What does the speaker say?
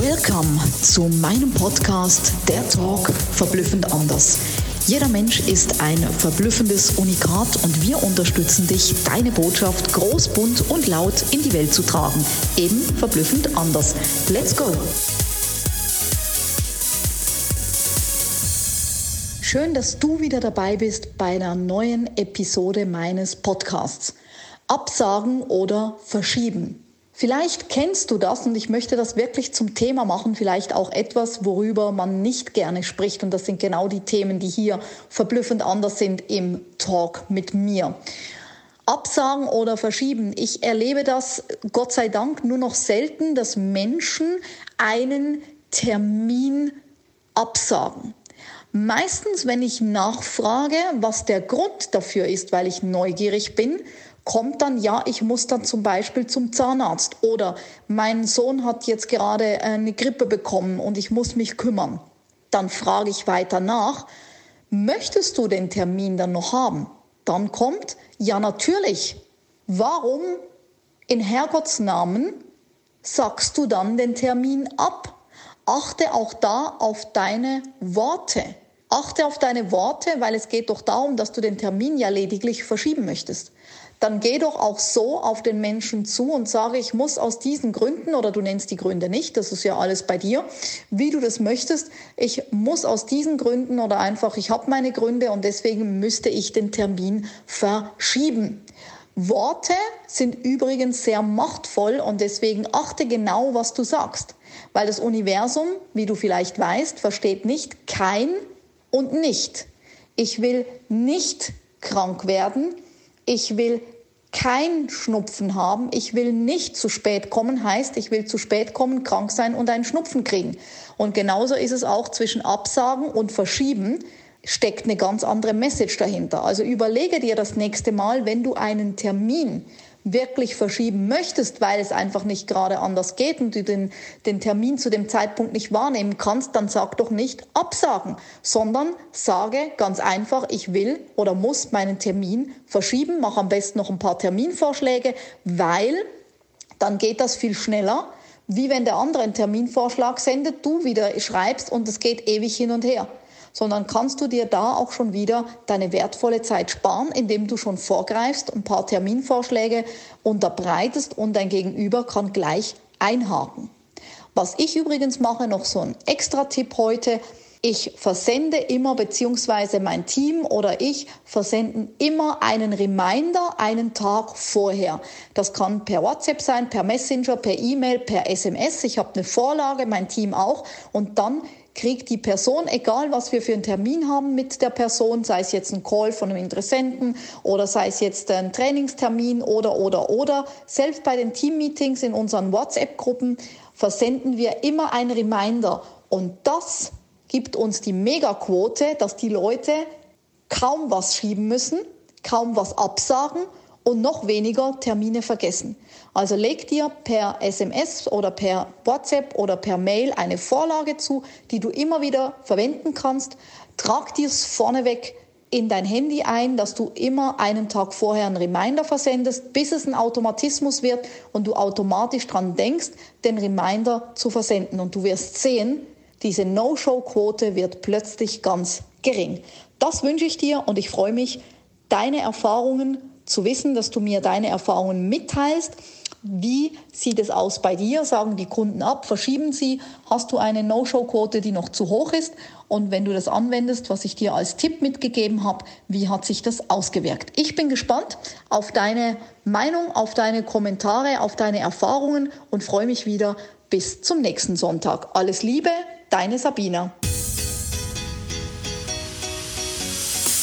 Welcome zu meinem Podcast Der Talk verblüffend anders. Jeder Mensch ist ein verblüffendes Unikat und wir unterstützen dich, deine Botschaft groß, bunt und laut in die Welt zu tragen. Eben verblüffend anders. Let's go! Schön, dass du wieder dabei bist bei einer neuen Episode meines Podcasts. Absagen oder verschieben. Vielleicht kennst du das und ich möchte das wirklich zum Thema machen, vielleicht auch etwas, worüber man nicht gerne spricht. Und das sind genau die Themen, die hier verblüffend anders sind im Talk mit mir. Absagen oder verschieben. Ich erlebe das, Gott sei Dank, nur noch selten, dass Menschen einen Termin absagen. Meistens, wenn ich nachfrage, was der Grund dafür ist, weil ich neugierig bin, kommt dann, ja, ich muss dann zum Beispiel zum Zahnarzt oder mein Sohn hat jetzt gerade eine Grippe bekommen und ich muss mich kümmern. Dann frage ich weiter nach, möchtest du den Termin dann noch haben? Dann kommt, ja natürlich. Warum in Herrgotts Namen sagst du dann den Termin ab? Achte auch da auf deine Worte. Achte auf deine Worte, weil es geht doch darum, dass du den Termin ja lediglich verschieben möchtest dann geh doch auch so auf den Menschen zu und sage, ich muss aus diesen Gründen, oder du nennst die Gründe nicht, das ist ja alles bei dir, wie du das möchtest, ich muss aus diesen Gründen oder einfach, ich habe meine Gründe und deswegen müsste ich den Termin verschieben. Worte sind übrigens sehr machtvoll und deswegen achte genau, was du sagst. Weil das Universum, wie du vielleicht weißt, versteht nicht kein und nicht. Ich will nicht krank werden. Ich will kein Schnupfen haben, ich will nicht zu spät kommen, heißt, ich will zu spät kommen, krank sein und einen Schnupfen kriegen. Und genauso ist es auch zwischen Absagen und Verschieben steckt eine ganz andere Message dahinter. Also überlege dir das nächste Mal, wenn du einen Termin wirklich verschieben möchtest, weil es einfach nicht gerade anders geht und du den, den Termin zu dem Zeitpunkt nicht wahrnehmen kannst, dann sag doch nicht absagen, sondern sage ganz einfach, ich will oder muss meinen Termin verschieben, mach am besten noch ein paar Terminvorschläge, weil dann geht das viel schneller, wie wenn der andere einen Terminvorschlag sendet, du wieder schreibst und es geht ewig hin und her sondern kannst du dir da auch schon wieder deine wertvolle Zeit sparen, indem du schon vorgreifst, ein paar Terminvorschläge unterbreitest und dein Gegenüber kann gleich einhaken. Was ich übrigens mache, noch so ein extra Tipp heute, ich versende immer, beziehungsweise mein Team oder ich versenden immer einen Reminder einen Tag vorher. Das kann per WhatsApp sein, per Messenger, per E-Mail, per SMS. Ich habe eine Vorlage, mein Team auch. Und dann kriegt die Person, egal was wir für einen Termin haben mit der Person, sei es jetzt ein Call von einem Interessenten oder sei es jetzt ein Trainingstermin oder, oder, oder, selbst bei den Teammeetings in unseren WhatsApp-Gruppen versenden wir immer ein Reminder. Und das gibt uns die Megaquote, dass die Leute kaum was schieben müssen, kaum was absagen und noch weniger Termine vergessen. Also leg dir per SMS oder per WhatsApp oder per Mail eine Vorlage zu, die du immer wieder verwenden kannst. Trag dir es vorneweg in dein Handy ein, dass du immer einen Tag vorher einen Reminder versendest, bis es ein Automatismus wird und du automatisch dran denkst, den Reminder zu versenden. Und du wirst sehen, diese No-Show-Quote wird plötzlich ganz gering. Das wünsche ich dir und ich freue mich, deine Erfahrungen zu wissen, dass du mir deine Erfahrungen mitteilst. Wie sieht es aus bei dir? Sagen die Kunden ab? Verschieben sie? Hast du eine No-Show-Quote, die noch zu hoch ist? Und wenn du das anwendest, was ich dir als Tipp mitgegeben habe, wie hat sich das ausgewirkt? Ich bin gespannt auf deine Meinung, auf deine Kommentare, auf deine Erfahrungen und freue mich wieder bis zum nächsten Sonntag. Alles Liebe, deine Sabina.